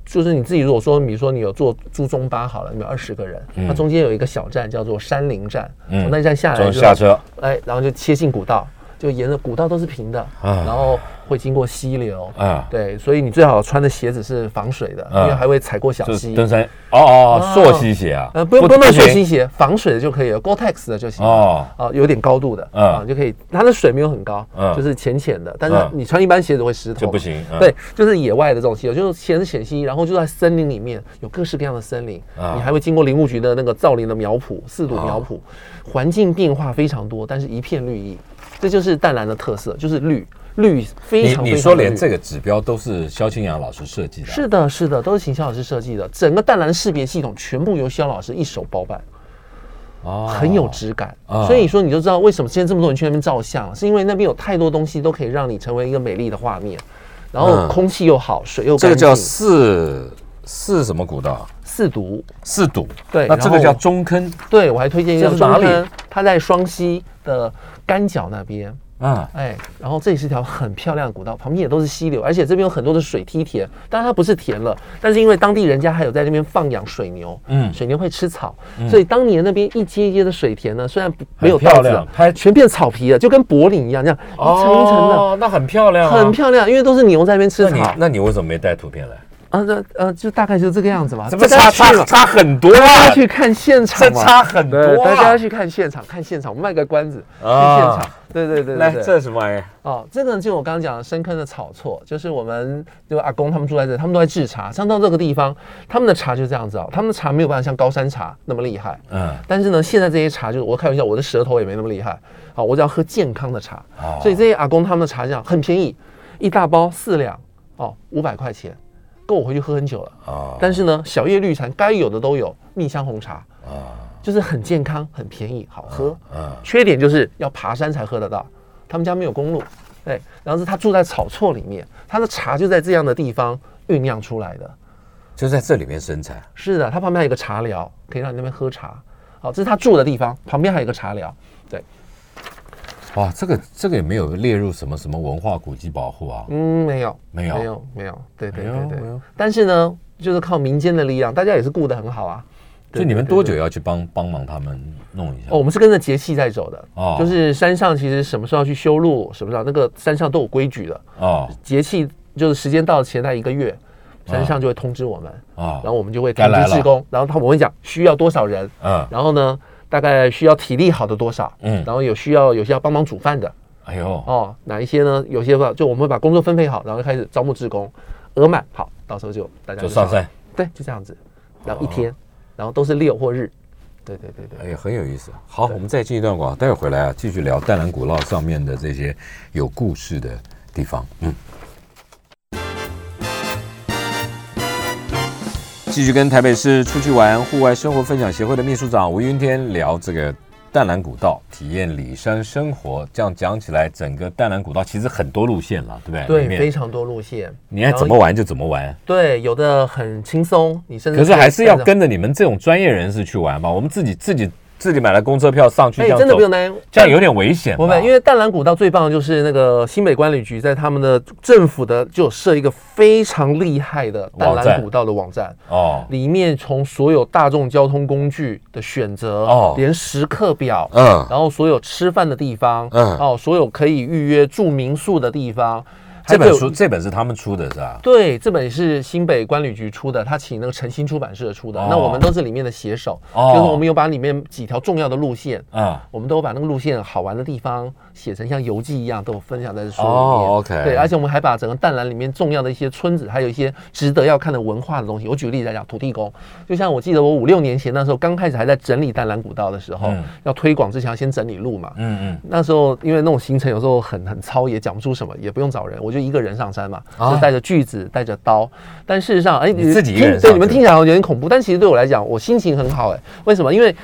就是你自己，如果说，比如说你有坐珠中巴好了，你们二十个人，它中间有一个小站叫做山林站，嗯从那站下来从之后下车，哎，然后就切进古道，就沿着古道都是平的，啊然后会经过溪流，啊。对，所以你最好穿的鞋子是防水的，因为还会踩过小溪。登山哦哦，啊。溯溪鞋啊，呃，不用不用那行水溪鞋，防水的就可以了，Gore-Tex 的就行。哦啊，有点高度的嗯啊，就可以。它的水没有很高嗯，就是浅浅的，但是嗯你穿一般鞋子会湿透，就不行嗯对，就是野外的这种溪流，就是浅浅溪，然后就在森林里面有各式各样的森林，啊。你还会经过林务局的那个造林的苗圃，四堵苗圃，环境变化非常多，但是一片绿意，这就是淡蓝的特色，就是绿绿非你常你说连这个指标都是肖清扬老师设计的啊，是的，是的，都是秦霄老师设计的，整个淡蓝识别系统全部由肖老师一手包办，哦很有质感。啊所以说你就知道为什么现在这么多人去那边照相，是因为那边有太多东西都可以让你成为一个美丽的画面，然后嗯空气又好，水又。这个叫四四什么古道啊？四堵，四堵。对那这个叫中坑对我还推荐一个中坑，它在双溪的干角那边。啊，哎，然后这里是一条很漂亮的古道，旁边也都是溪流，而且这边有很多的水梯田。当然它不是田了，但是因为当地人家还有在那边放养水牛，嗯。嗯，水牛会吃草，所以当年那边一阶一阶的水田呢，虽然不没有漂稻子了，亮它全变草皮了，就跟柏林一样，这样一层一层的，哦，那很漂亮啊，很漂亮，因为都是牛在那边吃那你草那你为什么没带图片来？啊，那呃就大概就这个样子吧。这差差差很多大啊家！去看现场这嘛，差很多对，大家！去看现场，看现场，我们卖个关子，啊看现场，对对对对来，这是什么玩意儿？哦，这个就我刚刚讲的深坑的草错，就是我们就阿公他们住在这，他们都在制茶。像到这个地方，他们的茶就这样子哦，他们的茶没有办法像高山茶那么厉害。嗯，但是呢，现在这些茶就是我开玩笑，我的舌头也没那么厉害。好，我只要喝健康的茶，哦所以这些阿公他们的茶这样很便宜，一大包四两哦，五百块钱，够我回去喝很久了。啊但是呢，小叶绿茶该有的都有，蜜香红茶啊就是很健康、很便宜、好喝。啊缺点就是要爬山才喝得到，他们家没有公路，对，然后是他住在草厝里面，他的茶就在这样的地方酝酿出来的。就在这里面生产。是的，他旁边还有一个茶寮，可以让你那边喝茶。好，这是他住的地方，旁边还有一个茶寮。对，哇，这个这个也没有列入什么什么文化古迹保护啊？嗯，没有，没有？没有，没有，对对对对。但是呢，就是靠民间的力量，大家也是顾得很好啊。对就你们多久要去帮帮忙他们弄一下？哦，我们是跟着节气在走的，哦。就是山上其实什么时候要去修路，什么时候那个山上都有规矩的，哦。节气就是时间到前那一个月，山上就会通知我们，哦。然后我们就会通该来了。知志工，然后他我们会讲需要多少人，嗯，然后呢大概需要体力好的多少，嗯然后有需要有些要帮忙煮饭的哎呦，哦，哪一些呢？有些吧，就我们会把工作分配好，然后开始招募志工，额满好，到时候就大家就上山，对，就这样子，然后一天，然后都是六或日，对对对对。哎呀，很有意思。好，我们再进一段广告，待会回来啊，继续聊淡蓝古道上面的这些有故事的地方。嗯。继续跟台北市出去玩户外生活分享协会的秘书长吴云天聊这个淡蓝古道，体验里山生活。这样讲起来，整个淡蓝古道其实很多路线了，对不对？对，非常多路线，你爱怎么玩就怎么玩。对，有的很轻松，你甚至可是还是要跟着你们这种专业人士去玩吧。我们自己自己自己买了公车票上去，哎这，样走真的不用担心，这样有点危险吧。不会，因为淡蓝古道最棒的就是那个新北管理局在他们的政府的就有设一个非常厉害的淡蓝古道的网站，哦，里面从所有大众交通工具的选择，哦。连时刻表，嗯。然后所有吃饭的地方，嗯。哦，所有可以预约住民宿的地方，这本书这本是他们出的是吧？对，这本是新北管理局出的，他请那个诚心出版社出的。哦那我们都是里面的写手，哦就是我们有把里面几条重要的路线，嗯，我们都把那个路线好玩的地方写成像游记一样，都分享在这书里面。哦，OK 对，而且我们还把整个淡蓝里面重要的一些村子，还有一些值得要看的文化的东西。我举个例子来讲，土地公，就像我记得我五六年前那时候刚开始还在整理淡蓝古道的时候，嗯要推广之前要先整理路嘛。嗯嗯，那时候因为那种行程有时候很很糙，也讲不出什么，也不用找人，我就一个人上山嘛，啊就带着锯子，带着刀。但事实上，哎，你自己一个听人对你们听起来有点恐怖，但其实对我来讲，我心情很好。哎，为什么？因为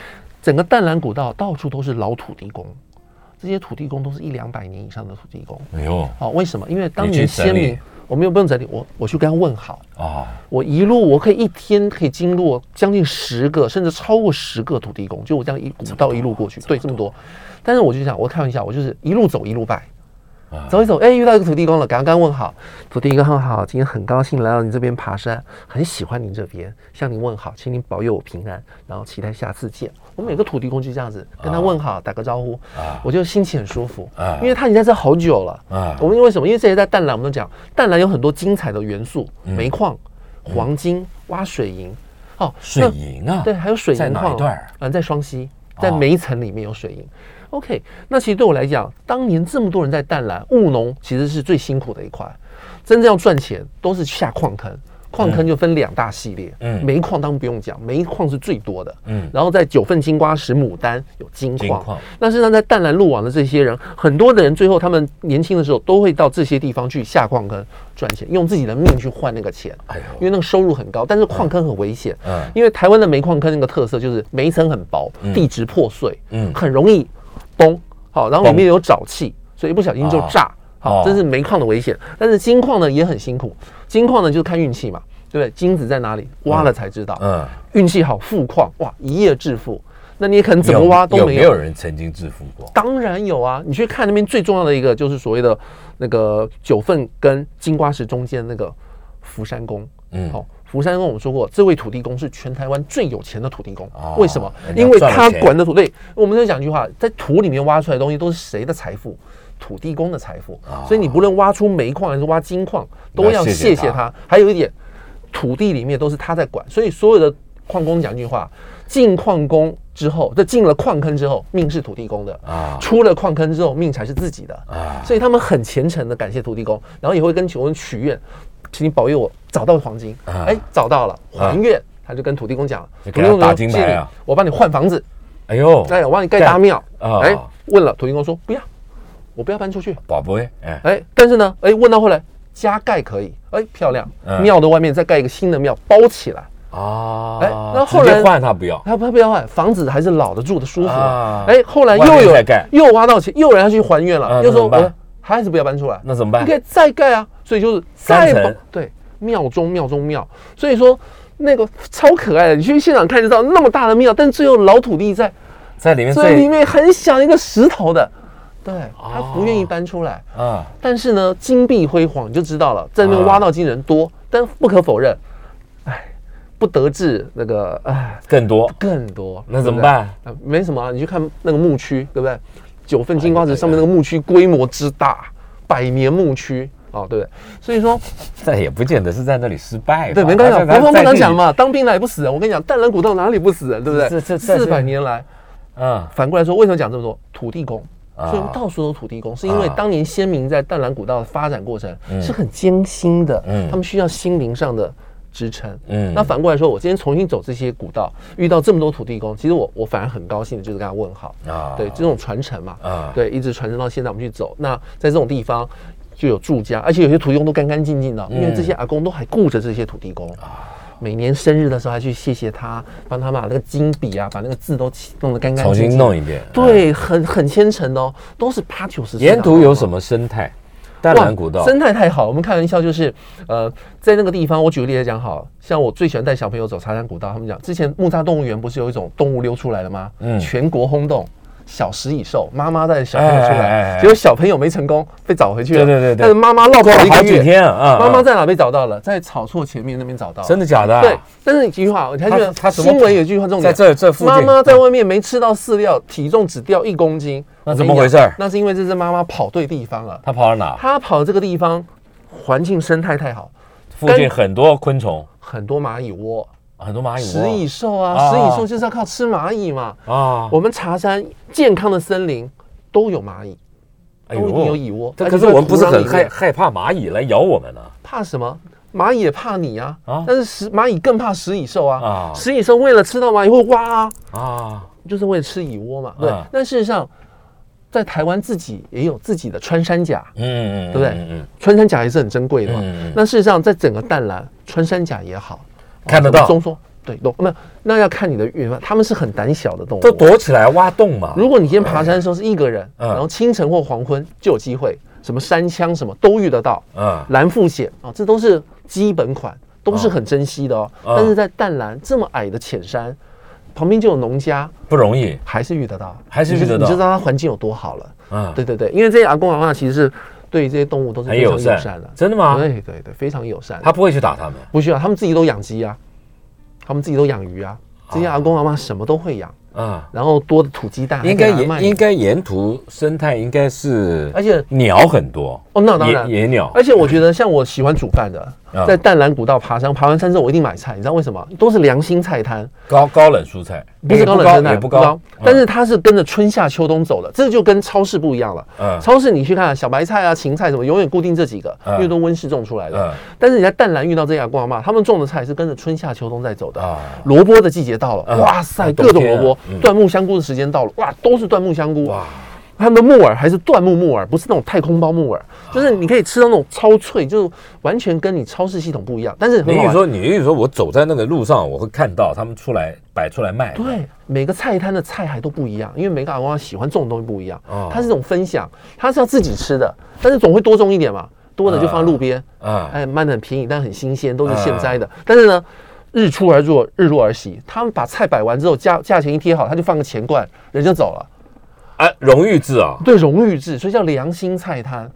整个淡蓝古道到处都是老土地公。这些土地公都是一两百年以上的土地公。没有哦，为什么？因为当年先民，我没有不用整理，我我去跟他问好，啊，我一路我可以一天可以经过将近十个，甚至超过十个土地公，就我这样一古道一路过去，对，这么多。但是我就想，我开玩笑，我就是一路走一路拜，啊走一走，哎，遇到一个土地公了，刚刚问好，土地公好，今天很高兴来到你这边爬山，很喜欢您这边，向您问好，请您保佑我平安，然后期待下次见。我每个土地公就这样子跟他问好，打个招呼，啊。我就心情很舒服。啊，因为他已经在这好久了。啊我们因为什么？因为这些在淡蓝，我们都讲淡蓝有很多精彩的元素，嗯。煤矿、黄金、挖水银，哦，水银啊，对，还有水在哪银矿。一段儿？嗯，在双溪，在哦。煤层里面有水银。OK，那其实对我来讲，当年这么多人在淡蓝务农，其实是最辛苦的一块。真正要赚钱，都是下矿坑。矿坑就分两大系列，嗯。煤矿当然不用讲，煤矿是最多的，嗯。然后在九份金瓜石、牡丹有金矿，金矿。那事实上在淡蓝路网的这些人，很多的人最后他们年轻的时候都会到这些地方去下矿坑赚钱，用自己的命去换那个钱，哎呦。因为那个收入很高，但是矿坑很危险，嗯。因为台湾的煤矿坑那个特色就是煤层很薄，地质破碎，嗯。很容易崩，好，然后里面有沼气，所以一不小心就炸，哦好，这是煤矿的危险。但是金矿呢也很辛苦，金矿呢就是看运气嘛，对不对？金子在哪里，挖了才知道。嗯，运气好，富矿哇，一夜致富。那你也可能怎么挖都没没有人曾经致富过？当然有啊，你去看那边最重要的一个就是所谓的那个九份跟金瓜石中间那个福山宫。嗯好、福山跟我们说过，这位土地公是全台湾最有钱的土地公。哦为什么因为他管的土地，我们再讲一句话，在土里面挖出来的东西都是谁的财富？土地公的财富。所以你不论挖出煤矿还是挖金矿，都要谢谢他谢谢他。还有一点，土地里面都是他在管，所以所有的矿工讲一句话：进矿工之后，这进了矿坑之后，命是土地公的啊出了矿坑之后，命才是自己的啊所以他们很虔诚的感谢土地公，然后也会跟求人许愿，请你保佑我找到黄金。啊。哎，找到了，还愿。他就跟土地公讲，就给他打土地公说谢谢你金牌啊？我帮你换房子，哎呦，哎，我帮你盖大庙。啊。哎，问了土地公说不要，我不要搬出去。宝贝，哎，哎，但是呢，哎，问到后来加盖可以，哎，漂亮，嗯。庙的外面再盖一个新的庙包起来。啊，哎那后来换他不要，他他不要换，房子还是老的住的舒服。啊。哎，后来又有又挖到钱，又要去还愿啊了，又说还是不要搬出来，那怎么办？你可以再盖啊。所以就是再三层对庙中庙中庙，所以说那个超可爱的，你去现场看就知道那么大的庙，但最后老土地在在里面所以里面很小一个石头的，对他不愿意搬出来。啊，但是呢，金碧辉煌，你就知道了，在那边挖到金人多，但不可否认，哎，不得志那个哎更多，更多，那怎么办？啊没什么、啊，你去看那个墓区，对不对？九份金瓜子上面那个牧区规模之大，百年牧区哦，对不对？所以说，但也不见得是在那里失败，对，没关系国防部长讲，嘛，当兵来不死人。我跟你讲，淡蓝古道哪里不死人，对不对？这这这四百年来，嗯，反过来说，为什么讲这么多？土地公。啊所以到处都土地公，是因为啊当年先民在淡蓝古道的发展过程嗯是很艰辛的，嗯他们需要心灵上的支撑。嗯那反过来说，我今天重新走这些古道，遇到这么多土地公，其实我我反而很高兴的，就是跟他问好啊对这种传承嘛，啊对，一直传承到现在，我们去走。那在这种地方就有住家，而且有些土地公都干干净净的，因为这些阿公都还顾着这些土地公啊每年生日的时候还去谢谢他，帮他把那个金笔啊，把那个字都弄得干干净净重，新弄一遍，对，很很虔诚的哦，都是八九十岁的沿途有什？么生态？淡蓝古道生态太好。我们开玩笑就是，呃，在那个地方，我举个例子讲好，像我最喜欢带小朋友走茶山古道，他们讲之前木栅动物园不是有一种动物溜出来了吗？嗯全国轰动。小食蚁兽，妈妈带小朋友出来，哎结果小朋友没成功，被找回去了。对对对对但是妈妈落跑了一个月，几天啊，妈妈在哪被找到了？在草厝前面那边找到。真的假的啊？对，但是一句话，我还觉得新闻有一句话重点，在这这附近妈妈在外面没吃到饲料，体重只掉一公斤，那怎么回事那是因为这只妈妈跑对地方了。她跑到哪？她跑这个地方，环境生态太好，附近很多昆虫，很多蚂蚁窝、很多蚂蚁食蚁兽啊，啊食蚁兽就是要靠吃蚂蚁嘛。啊，我们茶山健康的森林都有蚂蚁，哎都一定有蚁窝。可是我们不是很害害怕蚂蚁来咬我们呢？怕什么？蚂蚁也怕你啊，啊但是食蚂蚁更怕食蚁兽啊。啊食蚁兽为了吃到蚂蚁会挖啊，啊，就是为了吃蚁窝嘛。对，嗯但事实上，在台湾自己也有自己的穿山甲，嗯嗯，对不对穿山甲也是很珍贵的嘛。那事实上，在整个淡蓝，穿山甲也好，看得到。松松？对，洞那那要看你的运，他们是很胆小的动物，都躲起来挖洞嘛。如果你今天爬山的时候是一个人，然后清晨或黄昏就有机会，什么山枪什么都遇得到，嗯，蓝腹鹇啊，这都是基本款，都是很珍惜的哦。但是在淡蓝这么矮的浅山，旁边就有农家，不容易，还是遇得到，还是遇得到，你就知道它环境有多好了。嗯，对对对，因为这些阿公阿妈其实是对这些动物都是非常友善的，真的吗？对对对，非常友善。他不会去打他们，不需要，他们自己都养鸡啊。他们自己都养鱼啊，这些阿公阿妈什么都会养啊，然后多的土鸡蛋，应该沿应该沿途生态应该是，而且鸟很多。哦，那当然。野鸟，而且我觉得像我喜欢煮饭的。在淡蓝古道爬山，爬完山之后我一定买菜，你知道为什么？都是良心菜摊，高高冷蔬菜，不是高冷生菜，也不高，但是它是跟着春夏秋冬走的，这就跟超市不一样了。嗯，超市你去看小白菜啊、芹菜什么，永远固定这几个，因为都温室种出来的。嗯，但是你在淡蓝遇到这样光嘛，他们种的菜是跟着春夏秋冬在走的。啊，萝卜的季节到了，哇塞，各种萝卜，椴木香菇的时间到了，哇，都是椴木香菇。哇。他们的木耳还是椴木木耳，不是那种太空包木耳，就是你可以吃到那种超脆，就是完全跟你超市系统不一样。但是你意思说，你意思说我走在那个路上，我会看到他们出来摆出来卖。对，每个菜摊的菜还都不一样，因为每个阿公喜欢种的东西不一样。哦，它是一种分享，它是要自己吃的，但是总会多种一点嘛，多的就放在路边啊，哎，卖的很便宜，但很新鲜，都是现摘的。但是呢，日出而作，日落而息，他们把菜摆完之后，价价钱一贴好，他就放个钱罐，人就走了。哎，荣誉制啊，对，荣誉制，所以叫良心菜摊，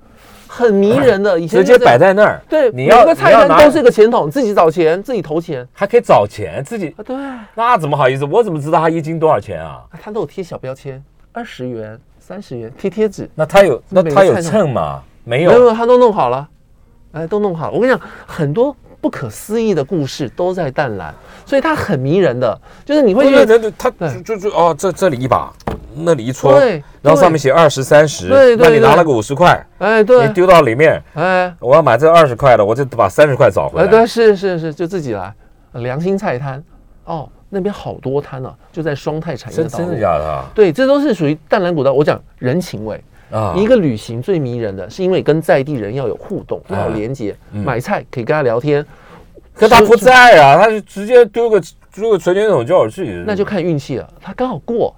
很迷人的。以前直接摆在那儿，对，每个菜摊都是一个钱桶，自己找钱，自己投钱，还可以找钱，自己啊。对，那怎么好意思？我怎么知道他一斤多少钱啊？他都有贴小标签，二十元、三十元，贴贴纸。那他有，那他有秤吗？没有，没有，他都弄好了，哎，都弄好了。我跟你讲，很多不可思议的故事都在淡蓝，所以它很迷人的，就是你会觉得他就就哦，这这里一把。那里一撮，然后上面写二十三十，那你拿了个五十块，哎，对，你丢到里面，哎，我要买这二十块的，我就把三十块找回来。对，是是是，就自己来。良心菜摊，哦，那边好多摊呢，就在双泰产业道。真的假的？对，这都是属于淡蓝古道。我讲人情味啊，一个旅行最迷人的是因为跟在地人要有互动，要有连接。买菜可以跟他聊天，可他不在啊，他就直接丢个丢个存钱筒叫我去，那就看运气了。他刚好过。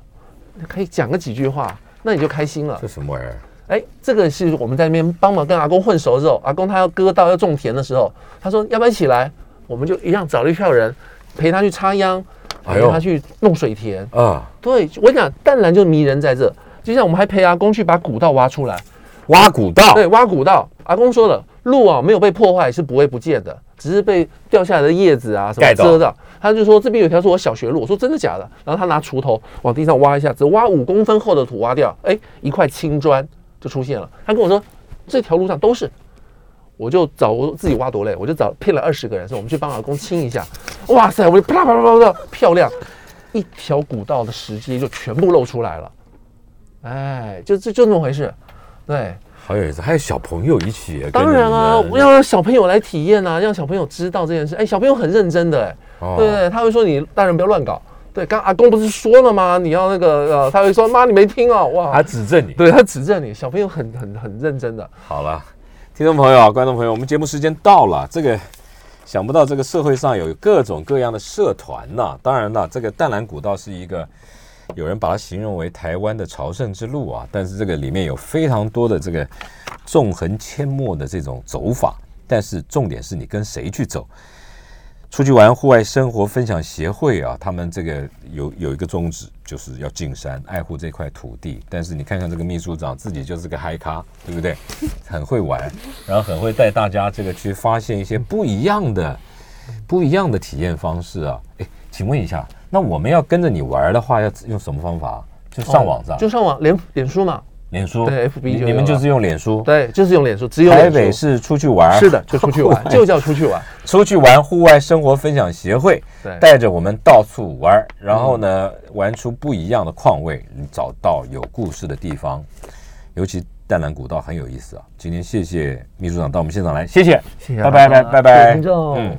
可以讲个几句话，那你就开心了。这什么玩意儿？哎，这个是我们在那边帮忙跟阿公混熟之后，阿公他要割稻要种田的时候，他说要不要一起来？我们就一样找了一票人陪他去插秧，陪他去弄水田啊。对，我讲淡蓝就迷人在这，就像我们还陪阿公去把古道挖出来，挖古道。对，挖古道。阿公说了，路啊没有被破坏是不会不见的。只是被掉下来的叶子啊什么遮的，他就说这边有条是我小学路，我说真的假的？然后他拿锄头往地上挖一下，只挖五公分厚的土挖掉，哎，一块青砖就出现了。他跟我说这条路上都是，我就找我自己挖多累，我就找骗了二十个人说我们去帮阿公清一下，哇塞，我就啪啪啪啪啪漂亮，一条古道的石阶就全部露出来了，哎，就就就那么回事，对。好有意思，还有小朋友一起。当然啊，我要让小朋友来体验啊，让小朋友知道这件事。哎，小朋友很认真的，哎，对对，他会说你大人不要乱搞。对，刚阿公不是说了吗？你要那个呃，他会说妈你没听哦，哇，他指正你，对他指正你。小朋友很很很认真的。好了，听众朋友、观众朋友，我们节目时间到了。这个想不到这个社会上有各种各样的社团呐。当然了，这个淡蓝古道是一个。有人把它形容为台湾的朝圣之路啊，但是这个里面有非常多的这个纵横阡陌的这种走法，但是重点是你跟谁去走。出去玩户外生活分享协会啊，他们这个有有一个宗旨，就是要进山爱护这块土地。但是你看看这个秘书长自己就是个嗨咖，对不对？很会玩，然后很会带大家这个去发现一些不一样的、不一样的体验方式啊。诶，请问一下。那我们要跟着你玩的话，要用什么方法？就上网上，就上网，脸脸书嘛，脸书。对，FB，你们就是用脸书，对，就是用脸书，只有台北市出去玩，是的，就出去玩，就叫出去玩，出去玩户外生活分享协会，带着我们到处玩，然后呢，玩出不一样的况味，你找到有故事的地方，尤其淡蓝古道很有意思啊。今天谢谢秘书长到我们现场来，谢谢，谢谢，拜拜拜拜拜，嗯。